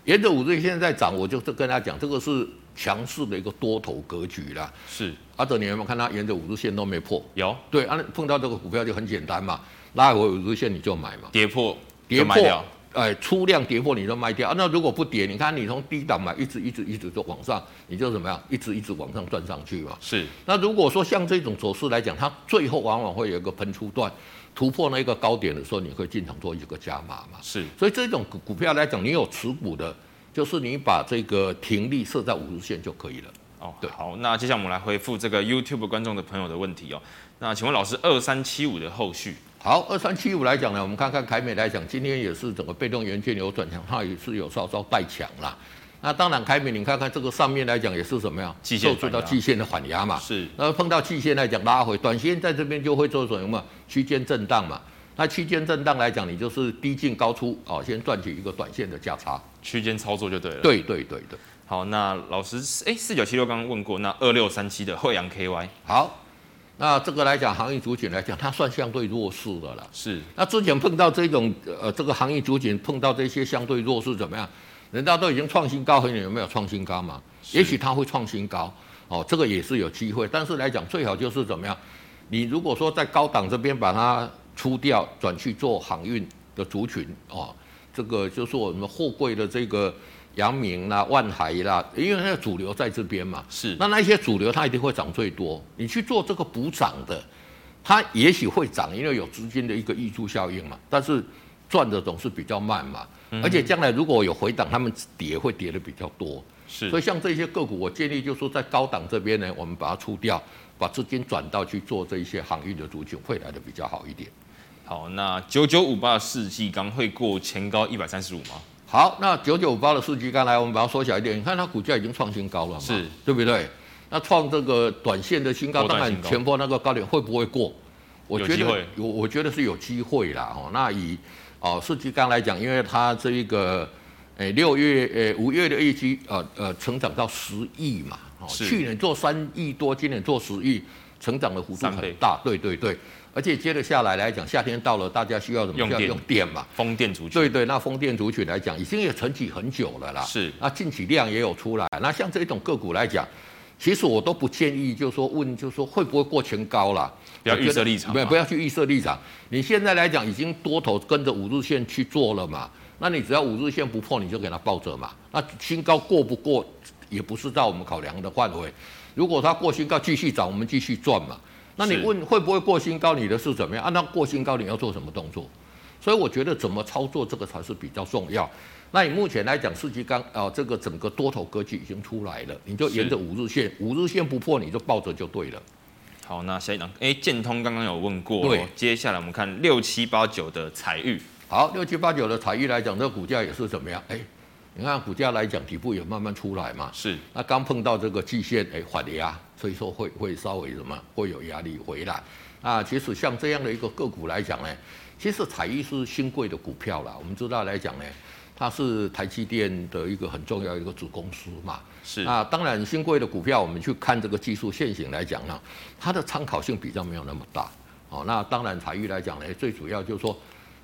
沿着五日线在涨，我就跟他讲，这个是强势的一个多头格局啦。是，阿德，你有没有看它沿着五日线都没破？有。对，啊，碰到这个股票就很简单嘛，拉回五日线你就买嘛，跌破跌破。哎，出量跌破你就卖掉啊！那如果不跌，你看你从低档买，一直一直一直就往上，你就怎么样？一直一直往上赚上去嘛。是。那如果说像这种走势来讲，它最后往往会有一个喷出段，突破那一个高点的时候，你会进场做一个加码嘛。是。所以这种股股票来讲，你有持股的，就是你把这个停利设在五日线就可以了。哦，对。好，那接下来我们来回复这个 YouTube 观众的朋友的问题哦。那请问老师，二三七五的后续？好，二三七五来讲呢，我们看看凯美来讲，今天也是整个被动元件有转强，它也是有稍稍带强啦。那当然，凯美你看看这个上面来讲也是什么样，受受到季线的反压嘛。是。那碰到季线来讲拉回，短线在这边就会做什么嘛？区间震荡嘛。那区间震荡来讲，你就是低进高出哦，先赚取一个短线的价差。区间操作就对了。对对对对。好，那老师，哎，四九七六刚刚问过，那二六三七的惠阳 KY。好。那这个来讲，行业族群来讲，它算相对弱势的了。是。那之前碰到这种呃，这个行业族群碰到这些相对弱势怎么样？人家都已经创新高，很有没有创新高嘛？也许它会创新高，哦，这个也是有机会。但是来讲，最好就是怎么样？你如果说在高档这边把它出掉，转去做航运的族群，哦，这个就是我们货柜的这个。阳明啦、万海啦，因为它的主流在这边嘛，是。那那些主流它一定会涨最多。你去做这个补涨的，它也许会涨，因为有资金的一个溢出效应嘛。但是赚的总是比较慢嘛，而且将来如果有回档，他们跌会跌的比较多。是。所以像这些个股，我建议就是说在高档这边呢，我们把它出掉，把资金转到去做这一些航运的族群，会来的比较好一点。好，那九九五八的世纪钢会过前高一百三十五吗？好，那九九八的数据，刚来，我们把它缩小一点。你看它股价已经创新高了嘛，是，对不对？那创这个短线的新高，当然前波那个高点会不会过？我觉得有，我觉得是有机会啦。哦，那以哦数据刚来讲，因为它这一个诶六月诶五月的业绩呃呃成长到十亿嘛，哦，去年做三亿多，今年做十亿，成长的幅度很大。对对对。而且接着下来来讲，夏天到了，大家需要怎么？用电，用电嘛。风电族群。对对，那风电族群来讲，已经也沉寂很久了啦。是。那近期量也有出来。那像这种个股来讲，其实我都不建议，就是说问，就是说会不会过前高啦？不要预设立场。不要不要去预设立场。你现在来讲，已经多头跟着五日线去做了嘛？那你只要五日线不破，你就给它抱着嘛。那新高过不过，也不是在我们考量的范围。如果它过新高继续涨，我们继续赚嘛。那你问会不会过新高？你的是怎么样？按照过新高，你要做什么动作？所以我觉得怎么操作这个才是比较重要。那你目前来讲，四季钢啊，这个整个多头格局已经出来了，你就沿着五日线，五日线不破，你就抱着就对了。好，那下一档，哎，建通刚刚有问过，对，接下来我们看六七八九的彩玉。好，六七八九的彩玉来讲，这个股价也是怎么样？哎，你看股价来讲，底部也慢慢出来嘛。是。那刚碰到这个季线，哎，缓压。所以说会会稍微什么会有压力回来啊？其实像这样的一个个股来讲呢，其实彩艺是新贵的股票啦。我们知道来讲呢，它是台积电的一个很重要的一个子公司嘛。是啊，当然新贵的股票，我们去看这个技术线型来讲呢，它的参考性比较没有那么大。哦，那当然彩艺来讲呢，最主要就是说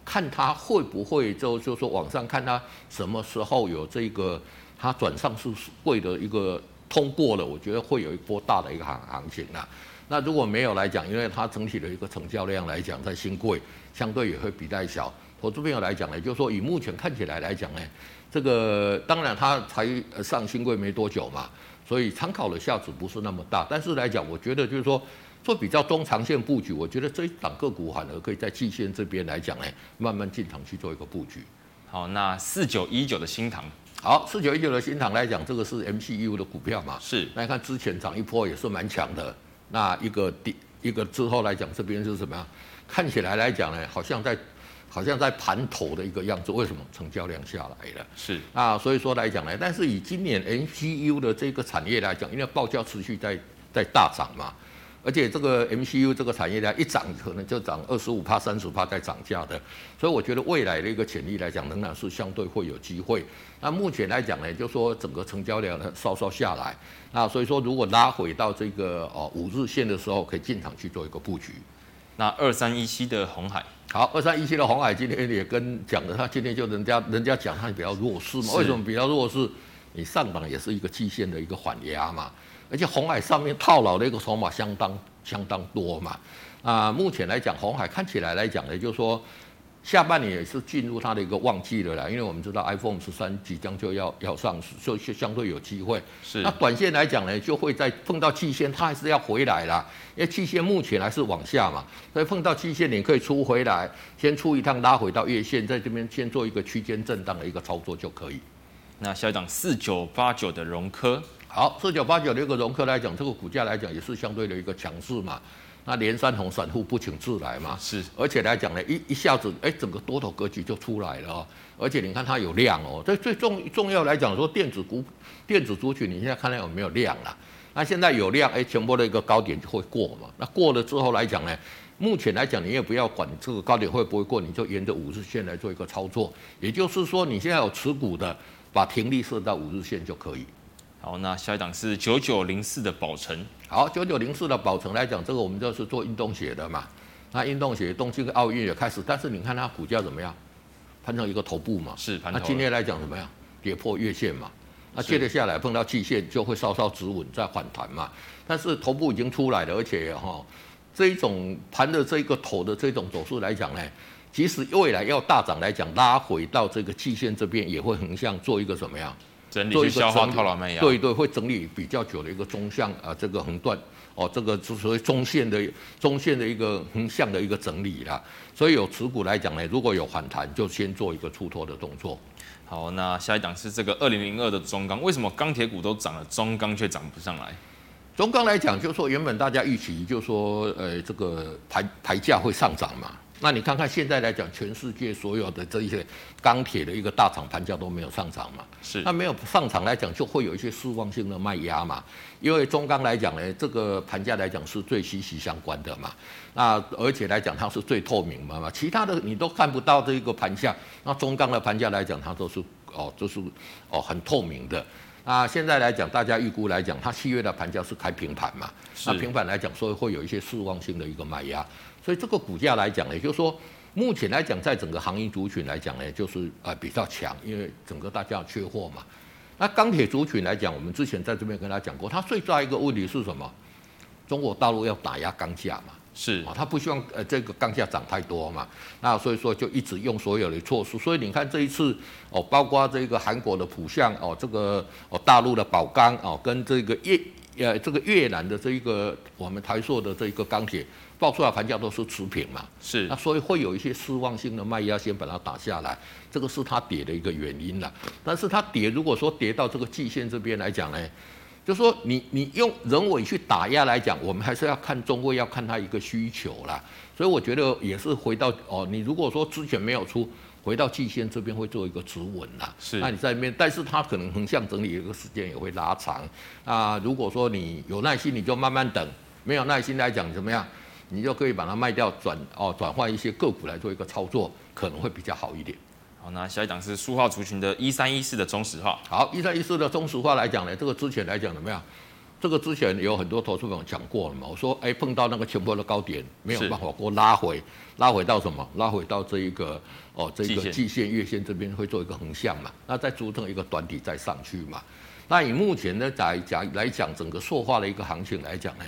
看它会不会就就说往上看它什么时候有这个它转上市会的一个。通过了，我觉得会有一波大的一个行行情啊。那如果没有来讲，因为它整体的一个成交量来讲，在新贵相对也会比较小，投资朋友来讲呢，就是说以目前看起来来讲呢，这个当然它才上新贵没多久嘛，所以参考的价值不是那么大。但是来讲，我觉得就是说做比较中长线布局，我觉得这一档个股反而可以在季线这边来讲呢，慢慢进场去做一个布局。好，那四九一九的新唐，好，四九一九的新唐来讲，这个是 MCU 的股票嘛？是。那你看之前涨一波也是蛮强的，那一个第一个之后来讲，这边是什么样？看起来来讲呢，好像在。好像在盘头的一个样子，为什么成交量下来了？是啊，所以说来讲呢，但是以今年 MCU 的这个产业来讲，因为报价持续在在大涨嘛，而且这个 MCU 这个产业呢，一涨可能就涨二十五帕、三十帕在涨价的，所以我觉得未来的一个潜力来讲，仍然是相对会有机会。那目前来讲呢，就说整个成交量呢稍稍下来，那所以说如果拉回到这个哦五日线的时候，可以进场去做一个布局。那二三一七的红海。好，二三一七的红海今天也跟讲了，他今天就人家人家讲他比较弱势嘛，为什么比较弱势？你上档也是一个季线的一个缓压嘛，而且红海上面套牢的一个筹码相当相当多嘛，啊，目前来讲红海看起来来讲呢，就是说。下半年也是进入它的一个旺季了啦，因为我们知道 iPhone 十三即将就要要上市，所以相对有机会。是。那短线来讲呢，就会在碰到期限，它还是要回来啦，因为期限目前还是往下嘛，所以碰到期限你可以出回来，先出一趟拉回到月线，在这边先做一个区间震荡的一个操作就可以。那下一档四九八九的融科，好，四九八九的一个融科来讲，这个股价来讲也是相对的一个强势嘛。那连三红散户不请自来嘛，是，而且来讲呢，一一下子，哎，整个多头格局就出来了哦，而且你看它有量哦，这最重重要来讲说电子股、电子族群，你现在看它有没有量啦？那现在有量，哎，前波的一个高点就会过嘛，那过了之后来讲呢，目前来讲你也不要管这个高点会不会过，你就沿着五日线来做一个操作，也就是说你现在有持股的，把停利设到五日线就可以。好，那下一档是九九零四的宝城。好，九九零四的宝城来讲，这个我们就是做运动鞋的嘛。那运动鞋，东京奥运也开始，但是你看它股价怎么样？盘成一个头部嘛。是。那今天来讲怎么样？跌破月线嘛。那接着下来碰到季线，就会稍稍止稳再反弹嘛。但是头部已经出来了，而且哈，这一种盘的这个头的这种走势来讲呢，即使未来要大涨来讲，拉回到这个季线这边，也会横向做一个什么样？整理去消化套牢卖压，对对，会整理比较久的一个中向啊，这个横断哦，这个就所谓中线的中线的一个横向的一个整理啦。所以有持股来讲呢，如果有反弹，就先做一个出脱的动作。好，那下一档是这个二零零二的中钢，为什么钢铁股都涨了，中钢却涨不上来？中钢来讲，就是说原本大家预期，就是说呃，这个牌牌价会上涨嘛。那你看看现在来讲，全世界所有的这一些钢铁的一个大厂盘价都没有上涨嘛？是。那没有上涨来讲，就会有一些失望性的卖压嘛。因为中钢来讲呢，这个盘价来讲是最息息相关的嘛。那而且来讲，它是最透明嘛嘛。其他的你都看不到这一个盘价，那中钢的盘价来讲，它都是哦，就是哦很透明的。那现在来讲，大家预估来讲，它七月的盘价是开平盘嘛？那平盘来讲，所以会有一些失望性的一个卖压。所以这个股价来讲呢，也就是说，目前来讲，在整个行业族群来讲呢，就是呃比较强，因为整个大家缺货嘛。那钢铁族群来讲，我们之前在这边跟他讲过，它最大一个问题是什么？中国大陆要打压钢价嘛，是啊，他不希望呃这个钢价涨太多嘛，那所以说就一直用所有的措施。所以你看这一次哦，包括这个韩国的浦项哦，这个哦大陆的宝钢哦，跟这个越呃这个越南的这一个我们台塑的这一个钢铁。报出来盘价都是持平嘛，是，那所以会有一些失望性的卖压，先把它打下来，这个是它跌的一个原因了。但是它跌，如果说跌到这个季线这边来讲呢，就说你你用人为去打压来讲，我们还是要看中位，要看它一个需求啦。所以我觉得也是回到哦，你如果说之前没有出，回到季线这边会做一个止稳啦。是，那你在那边，但是它可能横向整理一个时间也会拉长。啊，如果说你有耐心，你就慢慢等；没有耐心来讲，怎么样？你就可以把它卖掉转，哦转换一些个股来做一个操作，可能会比较好一点。好，那下一档是塑化族群的一三一四的中石化。好，一三一四的中石化来讲呢，这个之前来讲怎么样？这个之前有很多投资朋友讲过了嘛。我说，哎，碰到那个前波的高点没有办法给我拉回，拉回到什么？拉回到这一个哦，这个季线、月线这边会做一个横向嘛？那再组成一个短底再上去嘛？那以目前呢来讲来讲，整个塑化的一个行情来讲呢？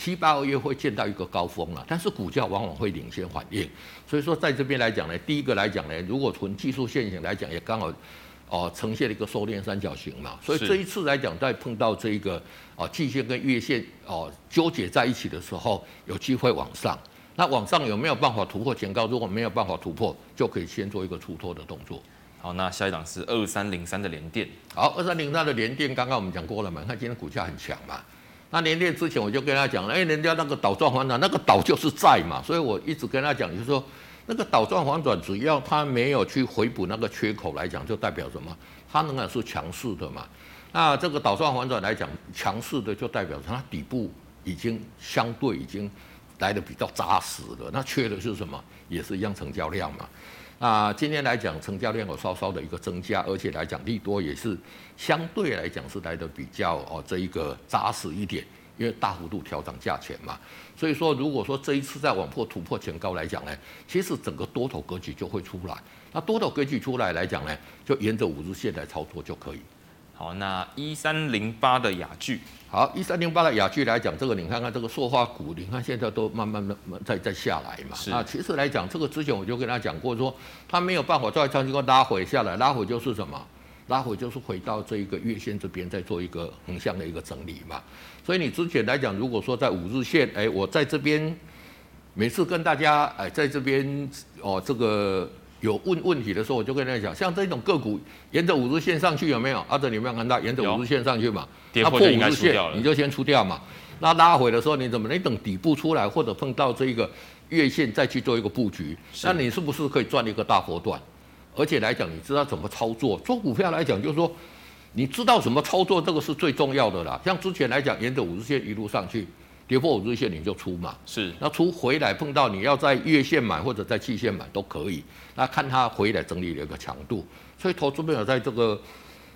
七八个月会见到一个高峰了，但是股价往往会领先反应。所以说在这边来讲呢，第一个来讲呢，如果从技术线型来讲，也刚好哦、呃、呈现了一个收敛三角形嘛。所以这一次来讲，在碰到这一个哦、呃、季线跟月线哦、呃、纠结在一起的时候，有机会往上。那往上有没有办法突破前高？如果没有办法突破，就可以先做一个出脱的动作。好，那下一档是二三零三的联电。好，二三零三的联电，刚刚我们讲过了嘛？看今天股价很强嘛。那联电之前我就跟他讲了，哎，人家那个倒转反转，那个倒就是在嘛，所以我一直跟他讲，就是说那个倒转反转，只要他没有去回补那个缺口来讲，就代表什么？它仍然是强势的嘛。那这个倒转反转来讲，强势的就代表它底部已经相对已经来的比较扎实了。那缺的是什么？也是一样成交量嘛。啊，今天来讲成交量有稍稍的一个增加，而且来讲利多也是相对来讲是来的比较哦这一个扎实一点，因为大幅度调整价钱嘛，所以说如果说这一次再往破突破前高来讲呢，其实整个多头格局就会出来，那多头格局出来来讲呢，就沿着五日线来操作就可以。好，那一三零八的雅聚，好，一三零八的雅聚来讲，这个你看看这个塑化股，你看现在都慢慢的在在下来嘛。是啊，其实来讲，这个之前我就跟他讲过说，说他没有办法再长期个拉回下来，拉回就是什么？拉回就是回到这一个月线这边再做一个横向的一个整理嘛。所以你之前来讲，如果说在五日线，哎，我在这边每次跟大家哎在这边哦这个。有问问题的时候，我就跟他讲，像这种个股沿着五日线上去有没有？阿哲，你有没有看到沿着五日线上去嘛？它破五日线，你就先出掉嘛。那拉回的时候你怎么？你等底部出来或者碰到这一个月线再去做一个布局，那你是不是可以赚一个大波段？而且来讲，你知道怎么操作？做股票来讲，就是说你知道怎么操作，这个是最重要的啦。像之前来讲，沿着五日线一路上去。跌破五日线你就出嘛，是，那出回来碰到你要在月线买或者在季线买都可以，那看它回来整理的一个强度。所以投资朋友在这个，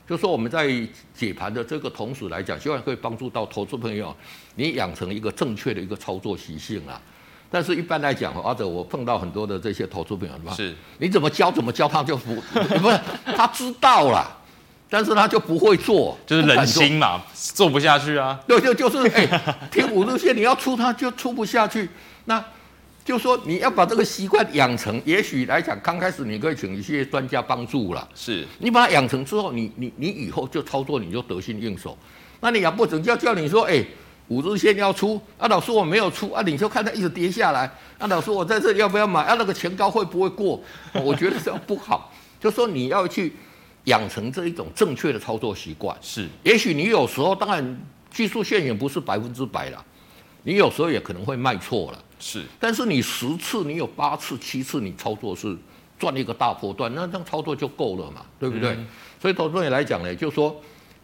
就说我们在解盘的这个同时来讲，希望可以帮助到投资朋友，你养成一个正确的一个操作习性啊。但是一般来讲，或者我碰到很多的这些投资朋友，是，你怎么教怎么教他就不，不是他知道了。但是他就不会做，就是人心嘛，做不下去啊。对，就就是哎，听五日线你要出，他就出不下去。那就说你要把这个习惯养成，也许来讲，刚开始你可以请一些专家帮助了。是，你把它养成之后，你你你以后就操作你就得心应手。那你养不准叫叫你说，哎，五日线要出啊，老师我没有出啊，你就看它一直跌下来。啊，老师我在这里要不要买啊？那个前高会不会过？我觉得这样不好。就说你要去。养成这一种正确的操作习惯是，也许你有时候当然技术线也不是百分之百了，你有时候也可能会卖错了，是，但是你十次你有八次七次你操作是赚一个大波段，那这样操作就够了嘛，对不对？嗯、所以投资人来讲呢，就是说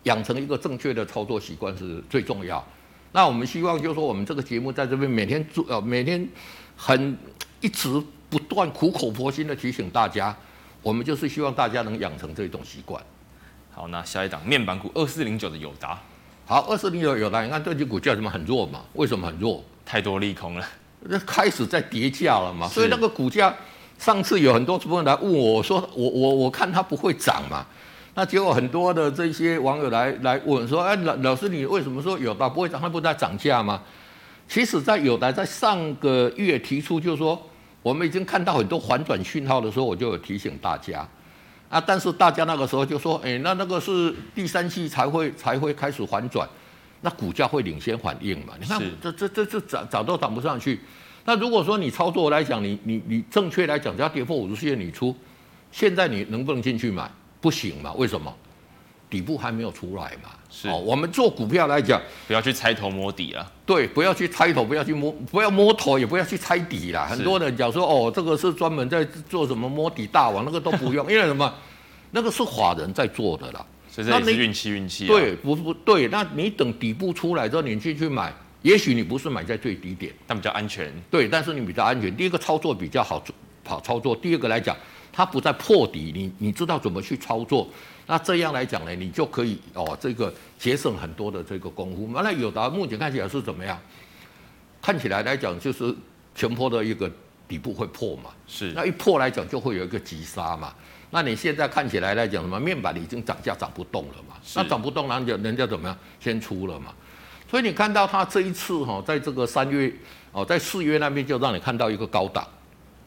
养成一个正确的操作习惯是最重要。那我们希望就是说我们这个节目在这边每天做呃每天很一直不断苦口婆心的提醒大家。我们就是希望大家能养成这种习惯。好，那下一档面板股二四零九的友达。好，二四零九友达，你看最近股价怎么很弱嘛？为什么很弱？太多利空了，那开始在跌价了嘛。所以那个股价，上次有很多朋友来问我，我说我我我看它不会涨嘛。那结果很多的这些网友来来问说，哎，老老师你为什么说友达不会涨？它不在涨价吗？其实，在友达在上个月提出就是说。我们已经看到很多反转讯号的时候，我就有提醒大家啊。但是大家那个时候就说：“哎，那那个是第三季才会才会开始反转，那股价会领先反应嘛？你看这这这这涨涨都涨不上去。那如果说你操作来讲，你你你正确来讲，只要跌破五日线你出，现在你能不能进去买？不行嘛？为什么？底部还没有出来嘛？是哦，我们做股票来讲，不要去猜头摸底啊。对，不要去猜头，不要去摸，不要摸头，也不要去猜底啦。很多人讲说，哦，这个是专门在做什么摸底大王，那个都不用，因为什么？那个是法人在做的啦。所以这也是运气运气。对，不不对，那你等底部出来之后，你进去买，也许你不是买在最低点，但比较安全。对，但是你比较安全。第一个操作比较好好操作，第二个来讲，它不在破底，你你知道怎么去操作。那这样来讲呢，你就可以哦，这个节省很多的这个功夫。那友达目前看起来是怎么样？看起来来讲就是全坡的一个底部会破嘛，是。那一破来讲就会有一个急杀嘛。那你现在看起来来讲什么？面板已经涨价涨不动了嘛？那涨不动，然后人家怎么样？先出了嘛。所以你看到它这一次哈，在这个三月哦，在四月那边就让你看到一个高档，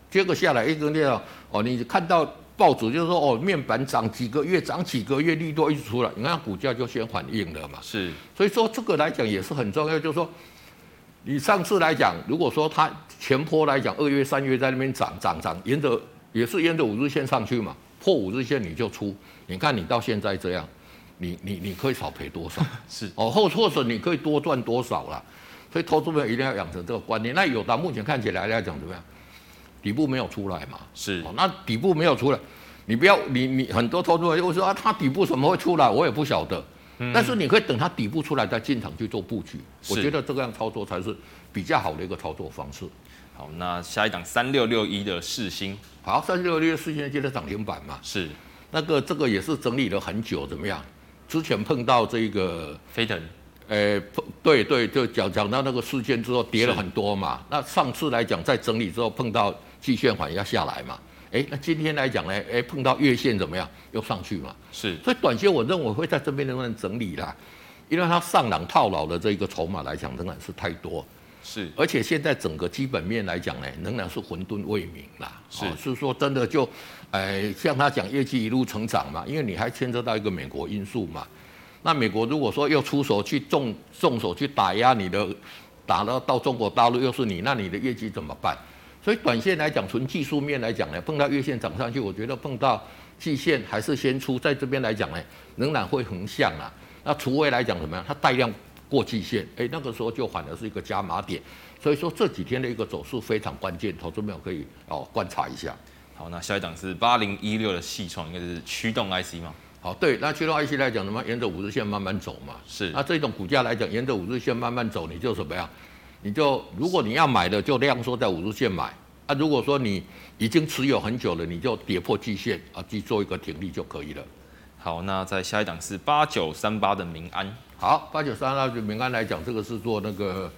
结果下来一根这样哦，你看到报纸就是说哦，面板涨几个月，涨几个月，利多一直出来，你看股价就先反应了嘛。是，所以说这个来讲也是很重要，就是说你上次来讲，如果说它前坡来讲，二月、三月在那边涨涨涨，沿着也是沿着五日线上去嘛，破五日线你就出，你看你到现在这样。你你你可以少赔多少？是哦，或或者你可以多赚多少啦。所以投资朋友一定要养成这个观念。那友达目前看起来来讲怎么样？底部没有出来嘛？是哦，那底部没有出来，你不要你你很多投资者会说啊，它底部怎么会出来？我也不晓得。嗯、但是你可以等它底部出来再进场去做布局。我觉得这个样操作才是比较好的一个操作方式。好，那下一档三六六一的四星，好，三六六一的世星今天涨停板嘛？是那个这个也是整理了很久，怎么样？之前碰到这个飞腾，呃，对对，就讲讲到那个事件之后跌了很多嘛。那上次来讲在整理之后碰到季线反压下来嘛，哎，那今天来讲呢，哎，碰到月线怎么样？又上去嘛。是，所以短线我认为会在这边能不能整理啦？因为它上档套牢的这一个筹码来讲仍然是太多。是，而且现在整个基本面来讲呢，仍然是混沌未明啦。是，哦、是说真的就，哎，像他讲业绩一路成长嘛，因为你还牵涉到一个美国因素嘛。那美国如果说又出手去重重手去打压你的，打到到中国大陆又是你，那你的业绩怎么办？所以短线来讲，纯技术面来讲呢，碰到月线涨上去，我觉得碰到季线还是先出，在这边来讲呢，仍然会横向啊。那除非来讲怎么样，它带量。过季线，哎，那个时候就反而是一个加码点，所以说这几天的一个走势非常关键，投资朋友可以哦观察一下。好，那下一档是八零一六的系创，应该是驱动 IC 吗？好，对，那驱动 IC 来讲，什么沿着五日线慢慢走嘛。是。那这种股价来讲，沿着五日线慢慢走，你就怎么样？你就如果你要买的，就量缩在五日线买。啊，如果说你已经持有很久了，你就跌破季线啊，去做一个停利就可以了。好，那在下一档是八九三八的民安。好，八九三八的民安来讲，这个是做那个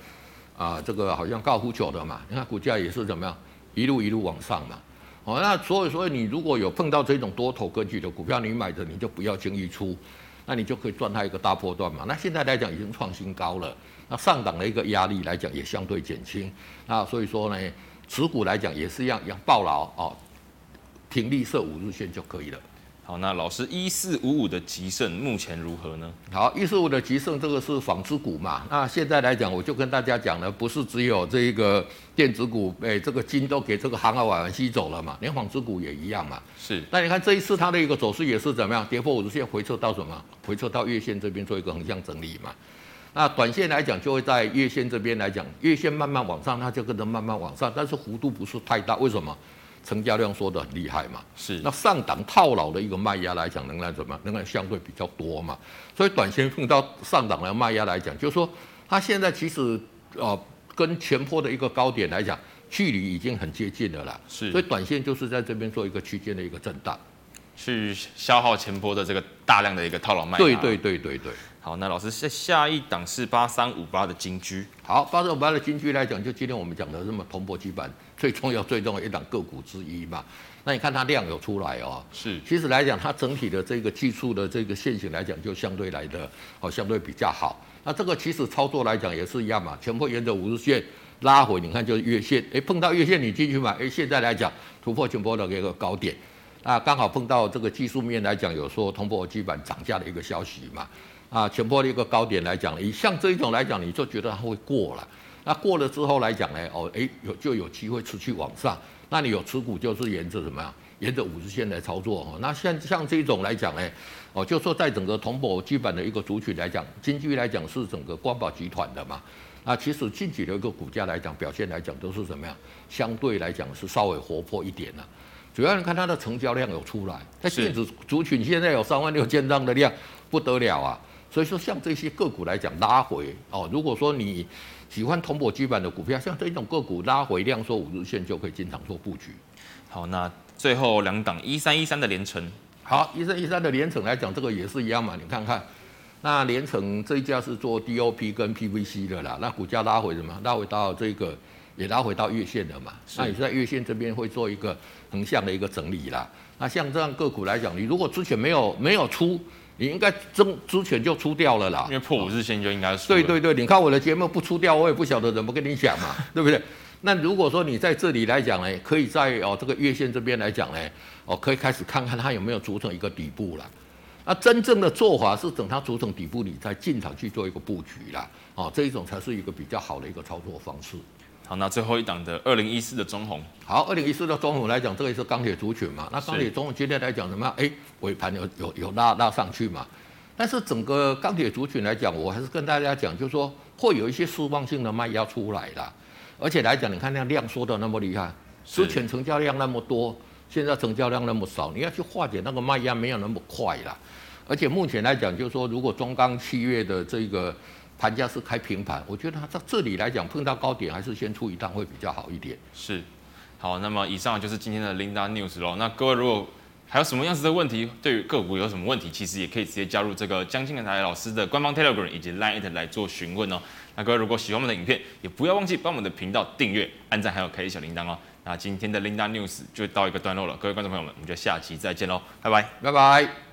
啊，这个好像高尔夫球的嘛。你看股价也是怎么样，一路一路往上嘛。哦，那所以所以你如果有碰到这种多头格局的股票，你买的你就不要轻易出，那你就可以赚它一个大波段嘛。那现在来讲已经创新高了，那上档的一个压力来讲也相对减轻。那所以说呢，持股来讲也是一样，一样抱牢哦，停立设五日线就可以了。好，那老师一四五五的集胜目前如何呢？好，一四五的集胜这个是纺织股嘛？那现在来讲，我就跟大家讲了，不是只有这一个电子股，哎，这个金都给这个航海王吸走了嘛？连纺织股也一样嘛？是。那你看这一次它的一个走势也是怎么样？跌破五日线，回撤到什么？回撤到月线这边做一个横向整理嘛？那短线来讲，就会在月线这边来讲，月线慢慢往上，它就跟着慢慢往上，但是幅度不是太大，为什么？成交量缩得很厉害嘛，是。那上档套牢的一个卖压来讲，仍然怎么？样？仍然相对比较多嘛，所以短线碰到上档的卖压来讲，就是说它现在其实呃跟前波的一个高点来讲，距离已经很接近了啦，是，所以短线就是在这边做一个区间的一个震荡，去消耗前波的这个大量的一个套牢卖压。对对对对对。好，那老师下下一档是八三五八的金居。好，八三五八的金居来讲，就今天我们讲的这么铜箔基板最重要、最重要一档个股之一嘛。那你看它量有出来哦，是。其实来讲，它整体的这个技术的这个线型来讲，就相对来的哦，相对比较好。那这个其实操作来讲也是一样嘛，前波沿着五日线拉回，你看就是月线，哎，碰到月线你进去买，哎，现在来讲突破前波的一个高点，那刚好碰到这个技术面来讲，有说铜箔基板涨价的一个消息嘛。啊，前波的一个高点来讲，以像这一种来讲，你就觉得它会过了。那过了之后来讲呢，哦，诶，有就有机会持续往上。那你有持股就是沿着什么样？沿着五日线来操作哦。那像像这种来讲呢，哦，就说在整个铜箔基板的一个族群来讲，金居来讲是整个光宝集团的嘛。那其实近期的一个股价来讲，表现来讲都是怎么样？相对来讲是稍微活泼一点的。主要你看它的成交量有出来，它电子族群现在有三万六千张的量，不得了啊！所以说，像这些个股来讲，拉回哦。如果说你喜欢铜箔基板的股票，像这种个股拉回量缩五日线，就可以经常做布局。好，那最后两档一三一三的连成，好，一三一三的连成来讲，这个也是一样嘛。你看看，那联成这一家是做 DOP 跟 PVC 的啦，那股价拉回什么？拉回到这个也拉回到月线了嘛。那也是在月线这边会做一个横向的一个整理啦。那像这样个股来讲，你如果之前没有没有出。你应该之之前就出掉了啦，因为破五日线就应该是。对对对，你看我的节目不出掉，我也不晓得怎么跟你讲嘛，对不对？那如果说你在这里来讲呢，可以在哦这个月线这边来讲呢，哦可以开始看看它有没有组成一个底部了。那真正的做法是等它组成底部，你再进场去做一个布局啦。哦，这一种才是一个比较好的一个操作方式。好，那最后一档的二零一四的中红。好，二零一四的中红来讲，这个也是钢铁族群嘛。那钢铁中红今天来讲什么样？哎，尾盘有有有拉拉上去嘛。但是整个钢铁族群来讲，我还是跟大家讲，就是说会有一些释放性的卖压出来的。而且来讲，你看那量缩的那么厉害，之前成交量那么多，现在成交量那么少，你要去化解那个卖压没有那么快啦。而且目前来讲，就是说如果中钢七月的这个。盘价是开平盘，我觉得它在这里来讲碰到高点，还是先出一趟会比较好一点。是，好，那么以上就是今天的 Linda News 喽。那各位如果还有什么样子的问题，对于个股有什么问题，其实也可以直接加入这个江金台老师的官方 Telegram 以及 Line 来做询问哦。那各位如果喜欢我们的影片，也不要忘记帮我们的频道订阅、按赞，还有开小铃铛哦。那今天的 Linda News 就到一个段落了，各位观众朋友们，我们就下期再见喽，拜拜，拜拜。